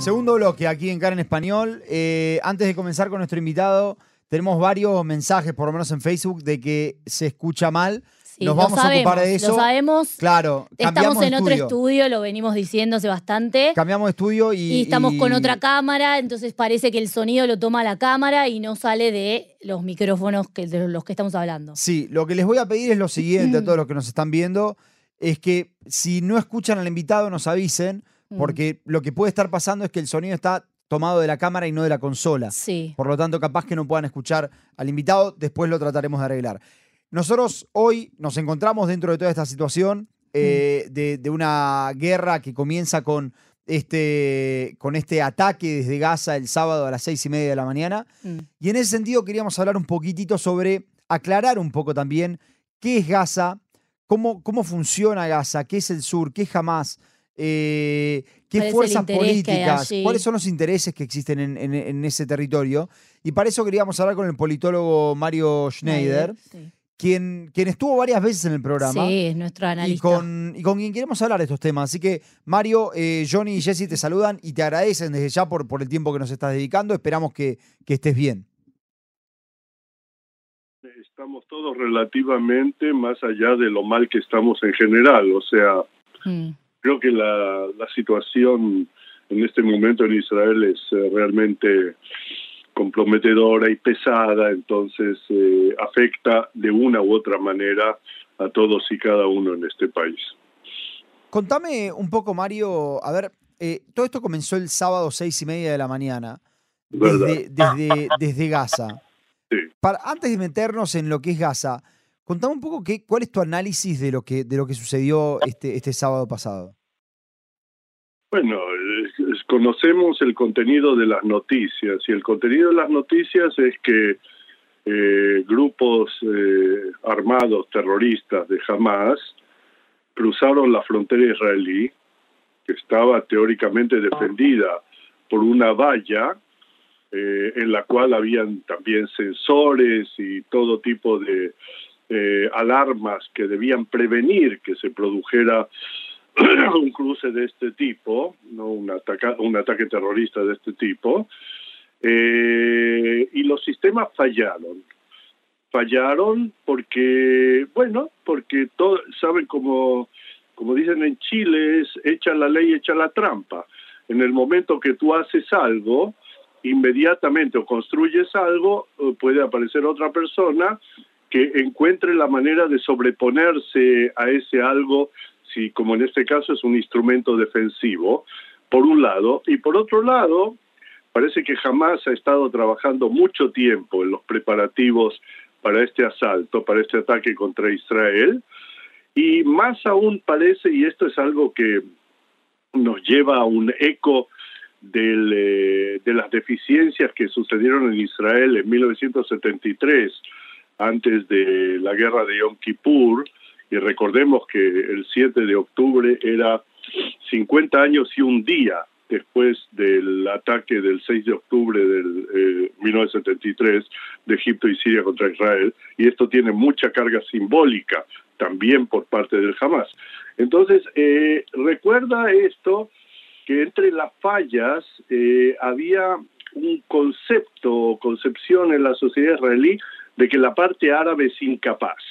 Segundo bloque aquí en Cara en Español. Eh, antes de comenzar con nuestro invitado, tenemos varios mensajes, por lo menos en Facebook, de que se escucha mal. Sí, Nos vamos a ocupar sabemos, de eso. Lo sabemos. Claro, Estamos en otro estudio. lo venimos diciendo hace bastante. Cambiamos de estudio y. Y estamos con otra cámara, entonces parece que el sonido lo toma la cámara y no sale de los micrófonos que, de los que estamos hablando. Sí, lo que les voy a pedir es lo siguiente a todos los que nos están viendo: es que si no escuchan al invitado, nos avisen, Mm. porque lo que puede estar pasando es que el sonido está tomado de la cámara y no de la consola. Sí. Por lo tanto, capaz que no puedan escuchar al invitado, después lo trataremos de arreglar. Nosotros hoy nos encontramos dentro de toda esta situación eh, de, de una guerra que comienza con este, con este ataque desde Gaza el sábado a las seis y media de la mañana. Mm. Y en ese sentido queríamos hablar un poquitito sobre, aclarar un poco también qué es Gaza, cómo, cómo funciona Gaza, qué es el sur, qué es Hamas, eh, ¿Cuál qué fuerzas políticas, cuáles son los intereses que existen en, en- en ese territorio. Y para eso queríamos hablar con el politólogo Mario Schneider, Sí. quien, quien estuvo varias veces en el programa. Sí, es nuestro Y analista. con, y con quien queremos hablar de estos temas. Así que, Mario, eh, Johnny y Jesse te saludan y te agradecen desde ya por, por el tiempo que nos estás dedicando. Esperamos que, que estés bien. Estamos todos relativamente más allá de lo mal que estamos en general. O sea, Mm. Creo que la, la situación en este momento en Israel es eh, realmente comprometedora y pesada, entonces eh, afecta de una u otra manera a todos y cada uno en este país. Contame un poco, Mario. A ver, eh, todo esto comenzó el sábado seis y media de la mañana desde, desde, desde Gaza. Sí. Para, antes de meternos en lo que es Gaza, contame un poco qué, cuál es tu análisis de lo que, de lo que sucedió este, este sábado pasado. Bueno, conocemos el contenido de las noticias y el contenido de las noticias es que eh, grupos eh, armados terroristas de Hamas cruzaron la frontera israelí, que estaba teóricamente defendida por una valla eh, en la cual habían también sensores y todo tipo de eh, alarmas que debían prevenir que se produjera un cruce de este tipo, no un, ataca, un ataque terrorista de este tipo, eh, y los sistemas fallaron. Fallaron porque, bueno, porque todo, saben como, como dicen en Chile, es echa la ley, echa la trampa. En el momento que tú haces algo, inmediatamente o construyes algo, eh, puede aparecer otra persona que encuentre la manera de sobreponerse a ese algo, si como en este caso es un instrumento defensivo, por un lado, y por otro lado, parece que jamás ha estado trabajando mucho tiempo en los preparativos para este asalto, para este ataque contra Israel, y más aún parece, y esto es algo que nos lleva a un eco eh, de las deficiencias que sucedieron en Israel en 1973, antes de la guerra de Yom Kippur, y recordemos que el 7 de octubre era 50 años y un día después del ataque del 6 de octubre eh, 1973 de Egipto y Siria contra Israel, y esto tiene mucha carga simbólica también por parte del Hamas. Entonces, eh, recuerda esto, que entre las fallas eh, había un concepto, concepción en la sociedad israelí de que la parte árabe es incapaz.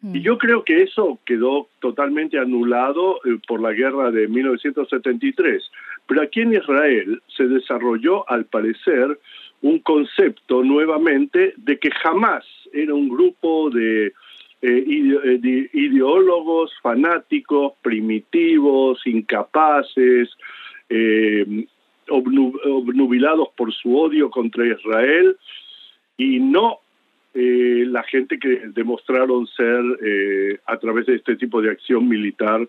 Mm. Y yo creo que eso quedó totalmente anulado eh, por la guerra de 1973. Pero aquí en Israel se desarrolló, al parecer, un concepto nuevamente de que jamás era un grupo de, eh, eh, de ideólogos fanáticos, primitivos, incapaces, eh, obnu- obnubilados por su odio contra Israel y no eh, la gente que demostraron ser eh, a través de este tipo de acción militar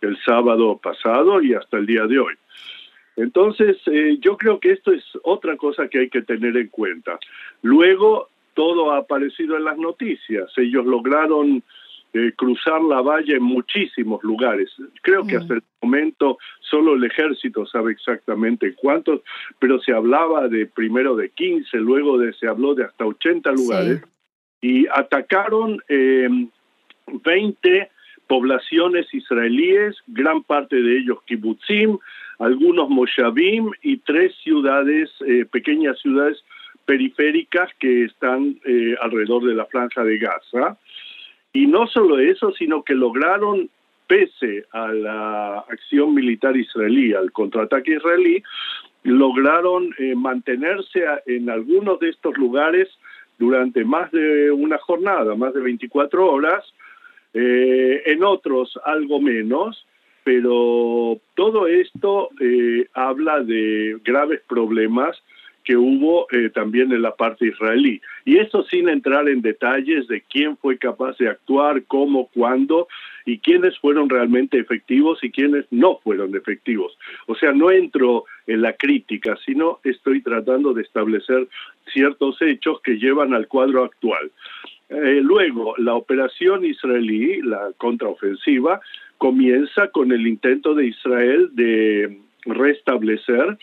el sábado pasado y hasta el día de hoy. Entonces, eh, yo creo que esto es otra cosa que hay que tener en cuenta. Luego, todo ha aparecido en las noticias. Ellos lograron eh, cruzar la valla en muchísimos lugares. Creo que Mm. hasta el momento solo el ejército sabe exactamente cuántos, pero se hablaba de primero de 15, luego de se habló de hasta 80 lugares y atacaron eh, 20 poblaciones israelíes, gran parte de ellos kibbutzim, algunos moshavim y tres ciudades, eh, pequeñas ciudades periféricas que están eh, alrededor de la franja de Gaza. Y no solo eso, sino que lograron, pese a la acción militar israelí, al contraataque israelí, lograron eh, mantenerse en algunos de estos lugares durante más de una jornada, más de 24 horas, eh, en otros algo menos, pero todo esto eh, habla de graves problemas que hubo eh, también en la parte israelí. Y eso sin entrar en detalles de quién fue capaz de actuar, cómo, cuándo y quiénes fueron realmente efectivos y quiénes no fueron efectivos. O sea, no entro en la crítica, sino estoy tratando de establecer ciertos hechos que llevan al cuadro actual. Eh, luego, la operación israelí, la contraofensiva, comienza con el intento de Israel de restablecer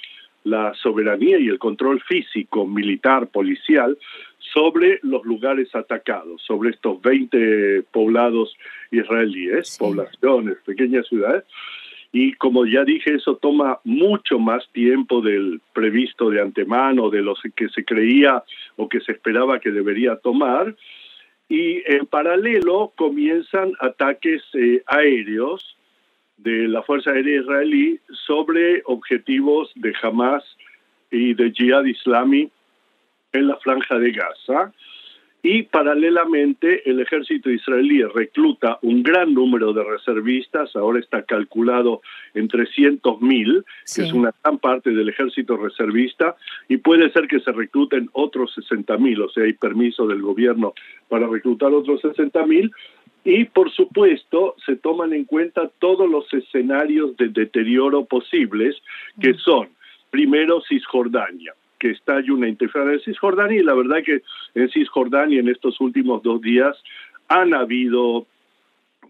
la soberanía y el control físico, militar, policial sobre los lugares atacados, sobre estos 20 poblados israelíes, poblaciones, pequeñas ciudades. Y como ya dije, eso toma mucho más tiempo del previsto de antemano, de lo que se creía o que se esperaba que debería tomar. Y en paralelo comienzan ataques eh, aéreos de la Fuerza Aérea Israelí sobre objetivos de Hamas y de Jihad Islami en la franja de Gaza. Y paralelamente el ejército israelí recluta un gran número de reservistas, ahora está calculado en 300.000, que es una gran parte del ejército reservista, y puede ser que se recluten otros 60.000, o sea, hay permiso del gobierno para reclutar otros 60.000, y por supuesto, se toman en cuenta todos los escenarios de deterioro posibles, que son, primero, Cisjordania, que hay una interferencia en Cisjordania, y la verdad que en Cisjordania en estos últimos dos días han habido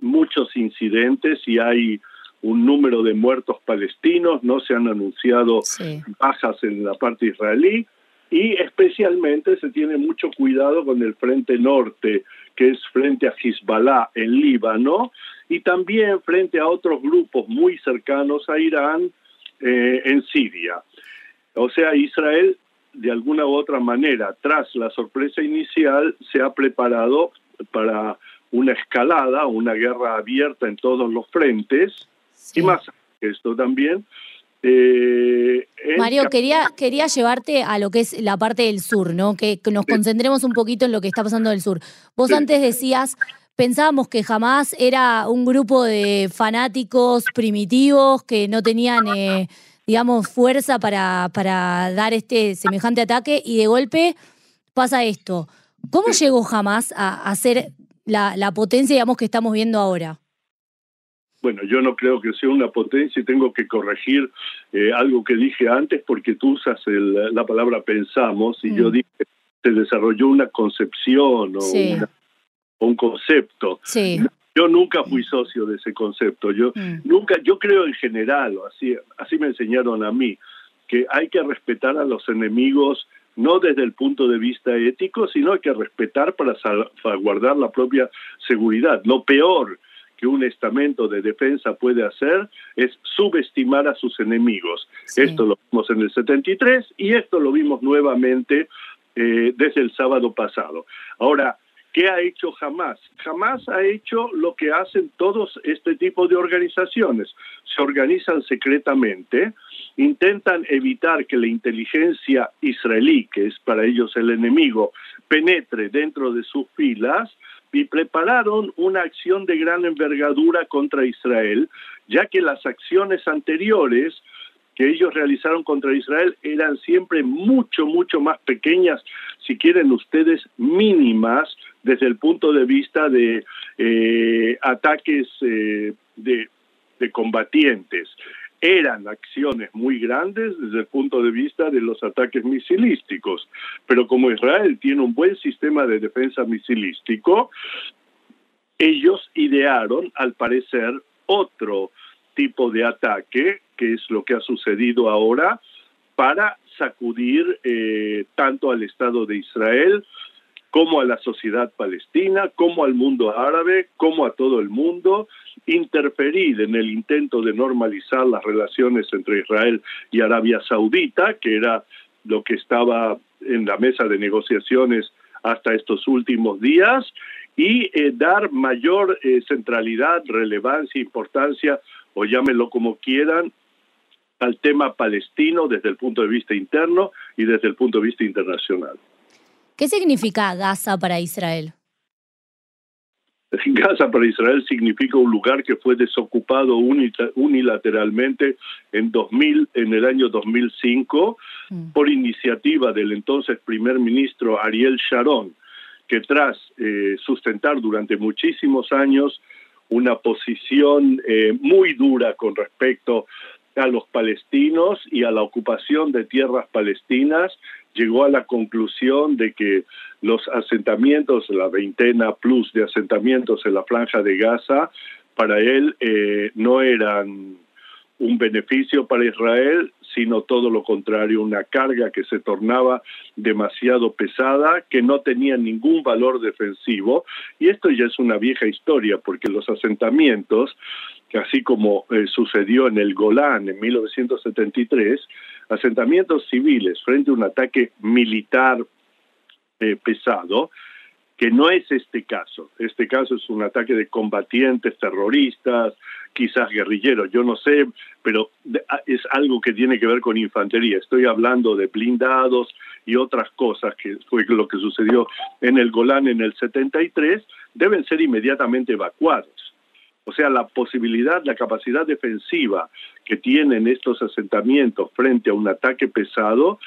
muchos incidentes y hay un número de muertos palestinos, no se han anunciado bajas en la parte israelí, y especialmente se tiene mucho cuidado con el frente norte, que es frente a Hezbollah en Líbano, y también frente a otros grupos muy cercanos a Irán eh, en Siria. O sea, Israel, de alguna u otra manera, tras la sorpresa inicial, se ha preparado para una escalada, una guerra abierta en todos los frentes, y más que esto también, eh, Mario, quería, quería llevarte a lo que es la parte del sur, ¿no? Que, nos concentremos un poquito en lo que está pasando del sur. Vos antes decías, pensábamos que jamás era un grupo de fanáticos primitivos que no tenían, eh, digamos, fuerza para, para dar este semejante ataque y de golpe pasa esto. ¿Cómo llegó jamás a, ser la, la potencia, digamos, que estamos viendo ahora? bueno, yo no creo que sea una potencia y tengo que corregir eh, algo que dije antes porque tú usas la palabra pensamos y yo mm. dije se desarrolló una concepción o un concepto. Yo nunca fui socio de ese concepto. Yo mm. nunca, yo creo en general, así, así me enseñaron a mí, que hay que respetar a los enemigos no desde el punto de vista ético, sino hay que respetar para salvaguardar la propia seguridad. Lo peor que un estamento de defensa puede hacer es subestimar a sus enemigos. Esto lo vimos en el 73 y esto lo vimos nuevamente eh, desde el sábado pasado. Ahora, ¿qué ha hecho Hamas? Hamas ha hecho lo que hacen todos este tipo de organizaciones. Se organizan secretamente, intentan evitar que la inteligencia israelí, que es para ellos el enemigo, penetre dentro de sus filas y prepararon una acción de gran envergadura contra Israel, ya que las acciones anteriores que ellos realizaron contra Israel eran siempre mucho, mucho más pequeñas, si quieren ustedes, mínimas desde el punto de vista de eh, ataques eh, de, combatientes. Eran acciones muy grandes desde el punto de vista de los ataques misilísticos, pero como Israel tiene un buen sistema de defensa misilístico, ellos idearon, al parecer, otro tipo de ataque, que es lo que ha sucedido ahora, para sacudir eh, tanto al Estado de Israel como a la sociedad palestina, como al mundo árabe, como a todo el mundo, interferir en el intento de normalizar las relaciones entre Israel y Arabia Saudita, que era lo que estaba en la mesa de negociaciones hasta estos últimos días, y eh, dar mayor eh, centralidad, relevancia, importancia, o llámenlo como quieran, al tema palestino desde el punto de vista interno y desde el punto de vista internacional. ¿Qué significa Gaza para Israel? Gaza para Israel significa un lugar que fue desocupado unilateralmente en 2000, en el año 2005 mm. por iniciativa del entonces primer ministro Ariel Sharon, que tras eh, sustentar durante muchísimos años una posición eh, muy dura con respecto a los palestinos y a la ocupación de tierras palestinas, llegó a la conclusión de que los asentamientos, la veintena plus de asentamientos en la franja de Gaza, para él eh, no eran un beneficio para Israel, sino todo lo contrario, una carga que se tornaba demasiado pesada, que no tenía ningún valor defensivo. Y esto ya es una vieja historia, porque los asentamientos, así como eh, sucedió en el Golán en 1973, asentamientos civiles frente a un ataque militar eh, pesado, que no es este caso. Este caso es un ataque de combatientes terroristas, quizás guerrilleros, yo no sé, pero es algo que tiene que ver con infantería. Estoy hablando de blindados y otras cosas, que fue lo que sucedió en el Golán en el 73, deben ser inmediatamente evacuados. O sea, la posibilidad, la capacidad defensiva que tienen estos asentamientos frente a un ataque pesado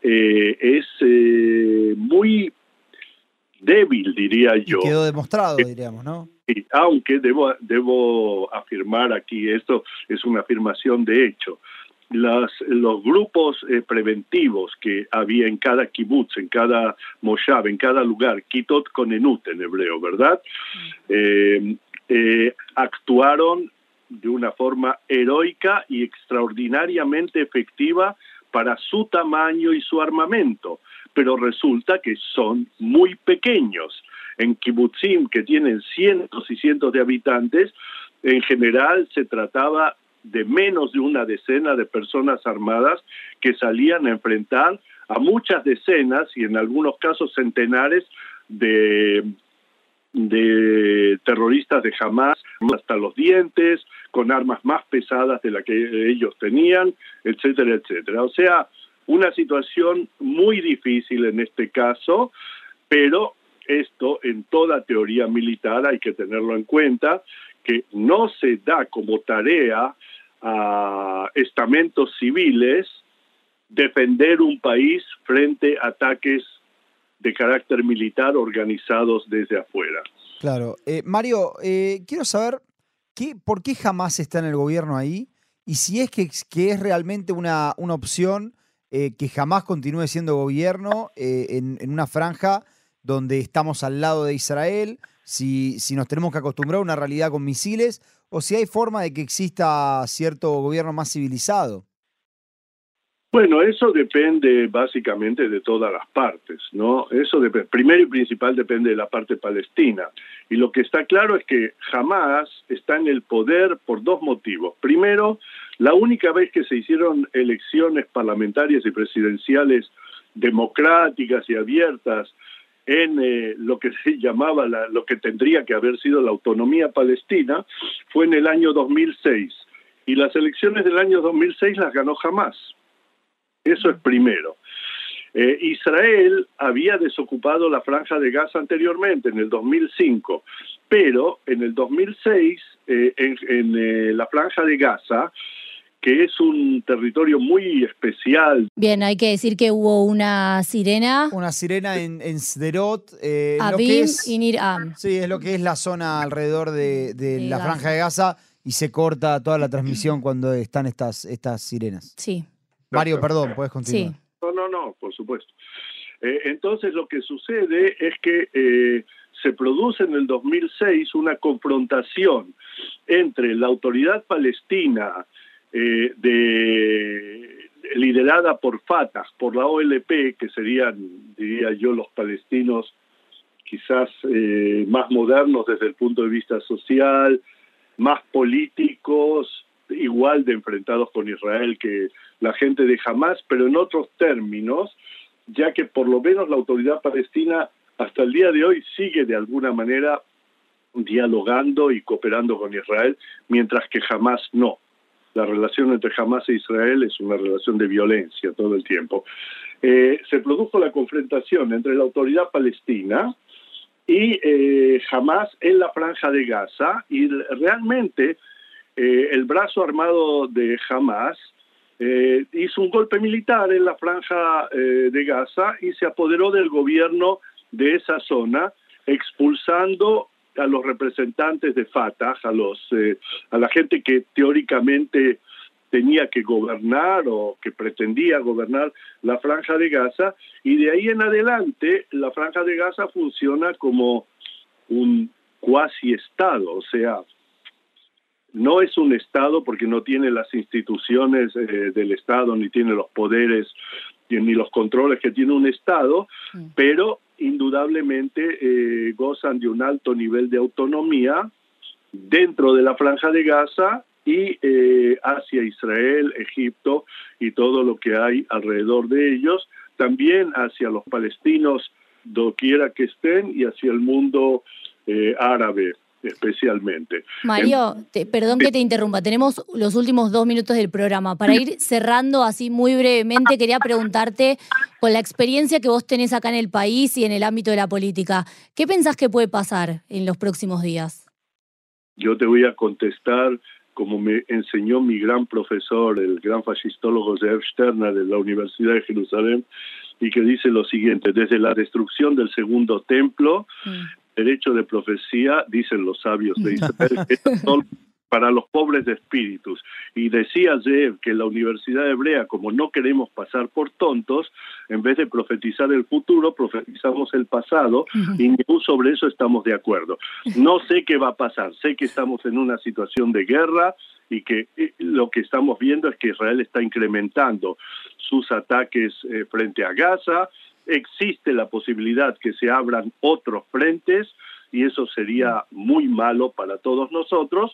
eh, es eh, muy débil, diría yo. quedó demostrado, diríamos, ¿no? Sí, aunque debo, debo afirmar aquí, esto es una afirmación de hecho, las, los grupos eh, preventivos que había en cada kibutz, en cada moshav, en cada lugar, kitot con enut en hebreo, ¿verdad? Eh, actuaron de una forma heroica y extraordinariamente efectiva para su tamaño y su armamento, pero resulta que son muy pequeños. En kibbutzim, que tienen cientos y cientos de habitantes, en general se trataba de menos de una decena de personas armadas que salían a enfrentar a muchas decenas y en algunos casos centenares de de terroristas de Hamas hasta los dientes, con armas más pesadas de las que ellos tenían, etcétera, etcétera. O sea, una situación muy difícil en este caso, pero esto en toda teoría militar hay que tenerlo en cuenta, que no se da como tarea a estamentos civiles defender un país frente a ataques de carácter militar organizados desde afuera. Claro. Eh, Mario, eh, quiero saber qué, por qué jamás está en el gobierno ahí y si es que, es realmente una, una opción eh, que jamás continúe siendo gobierno en, en, una franja donde estamos al lado de Israel, si, si nos tenemos que acostumbrar a una realidad con misiles o si hay forma de que exista cierto gobierno más civilizado. Bueno, eso depende básicamente de todas las partes, ¿no? Eso primero y principal depende de la parte palestina. Y lo que está claro es que jamás está en el poder por dos motivos. Primero, la única vez que se hicieron elecciones parlamentarias y presidenciales democráticas y abiertas en eh, lo que se llamaba lo que tendría que haber sido la autonomía palestina fue en el año 2006 y las elecciones del año 2006 las ganó jamás eso es primero. Eh, Israel había desocupado la franja de Gaza anteriormente, en el 2005, pero en el 2006, eh, en, eh, la franja de Gaza, que es un territorio muy especial. Bien, hay que decir que hubo una sirena. Una sirena en, en Sderot. Abim y Niram. Sí, es lo que es la zona alrededor de, la franja de Gaza y se corta toda la transmisión cuando están estas, estas sirenas. Sí. Mario, perdón, puedes continuar. No, no, no, por supuesto. Eh, entonces lo que sucede es que eh, se produce en el 2006 una confrontación entre la autoridad palestina eh, de, liderada por Fatah, por la OLP, que serían, diría yo, los palestinos quizás más modernos desde el punto de vista social, más políticos, igual de enfrentados con Israel que la gente de Hamas, pero en otros términos, ya que por lo menos la autoridad palestina hasta el día de hoy sigue de alguna manera dialogando y cooperando con Israel, mientras que Hamas no. La relación entre Hamas e Israel es una relación de violencia todo el tiempo. Eh, se produjo la confrontación entre la autoridad palestina y eh, Hamas en la franja de Gaza y realmente eh, el brazo armado de Hamas eh, hizo un golpe militar en la franja eh, de Gaza y se apoderó del gobierno de esa zona, expulsando a los representantes de Fatah, a los a la gente que teóricamente tenía que gobernar o que pretendía gobernar la franja de Gaza. Y de ahí en adelante la franja de Gaza funciona como un cuasi estado, o sea, no es un Estado porque no tiene las instituciones eh, del Estado, ni tiene los poderes, ni los controles que tiene un Estado, mm. pero indudablemente eh, gozan de un alto nivel de autonomía dentro de la franja de Gaza y eh, hacia Israel, Egipto y todo lo que hay alrededor de ellos, también hacia los palestinos doquiera que estén y hacia el mundo árabe especialmente. Mario, perdón que te interrumpa, tenemos los últimos dos minutos del programa. Para ir cerrando así muy brevemente, quería preguntarte, con la experiencia que vos tenés acá en el país y en el ámbito de la política, ¿qué pensás que puede pasar en los próximos días? Yo te voy a contestar como me enseñó mi gran profesor, el gran fascistólogo Zev Sterner de la Universidad de Jerusalén, y que dice lo siguiente, desde la destrucción del segundo templo, mm derecho de profecía, dicen los sabios de Israel, para los pobres de espíritus. Y decía Zev que la Universidad Hebrea, como no queremos pasar por tontos, en vez de profetizar el futuro, profetizamos el pasado y sobre eso estamos de acuerdo. No sé qué va a pasar, sé que estamos en una situación de guerra y que eh, lo que estamos viendo es que Israel está incrementando sus ataques eh, frente a Gaza, existe la posibilidad que se abran otros frentes y eso sería muy malo para todos nosotros,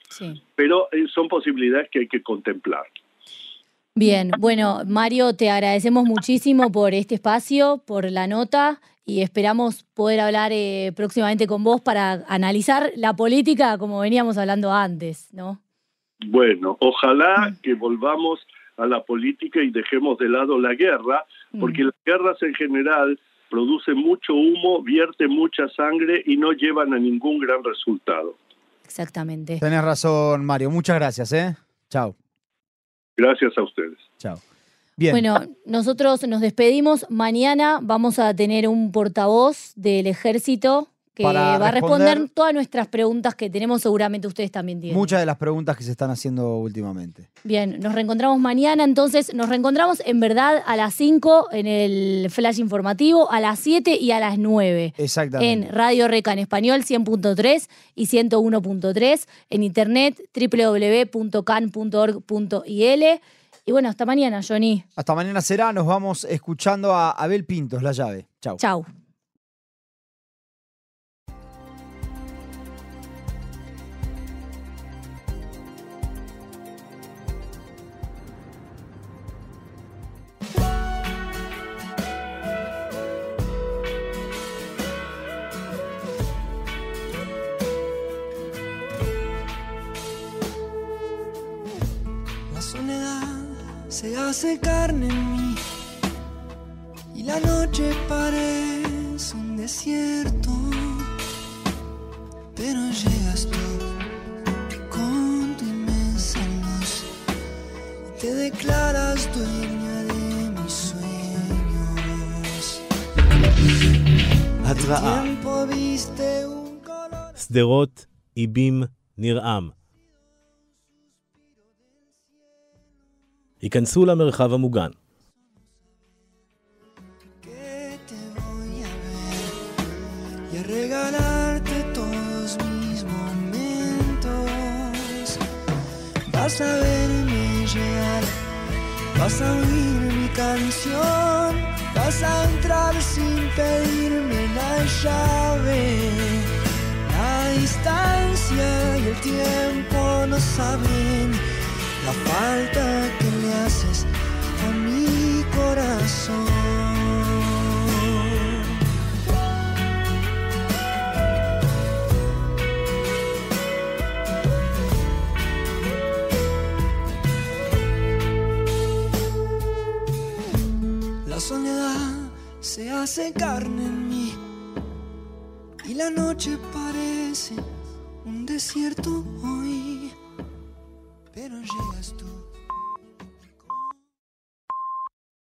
pero eh, son posibilidades que hay que contemplar. Bien, bueno, Mario, te agradecemos muchísimo por este espacio, por la nota y esperamos poder hablar eh, próximamente con vos para analizar la política como veníamos hablando antes, ¿no? Bueno, ojalá mm. que volvamos a la política y dejemos de lado la guerra, porque mm. las guerras en general producen mucho humo, vierten mucha sangre y no llevan a ningún gran resultado. Exactamente. Tenés razón, Mario. Muchas gracias, ¿eh? Chao. Gracias a ustedes. Chao. Bien. Bueno, nosotros nos despedimos. Mañana vamos a tener un portavoz del ejército que va a responder todas nuestras preguntas que tenemos, seguramente ustedes también tienen. Muchas de las preguntas que se están haciendo últimamente. Bien, nos reencontramos mañana, entonces nos reencontramos en verdad a las 5 en el flash informativo, a las 7 y a las 9. Exactamente. En Radio Reca en español 100.3 y 101.3, en internet www.can.org.il. Y bueno, hasta mañana, Johnny. Hasta mañana será, nos vamos escuchando a Abel Pintos, la llave. Chau. Chau. se hace carne en mí y la noche parece un desierto, pero llegas tú con tu inmensa luz y te declaras dueña de mis sueños. התראה שדרות איבים נרעם ייכנסו למרחב המוגן. Vas a verme llegar, vas a oír mi canción, vas a entrar sin pedirme la llave. La distancia y el tiempo mundo no saben la falta que le haces a mi corazón. La soledad se hace carne en mí y la noche parece un desierto pero llegas tú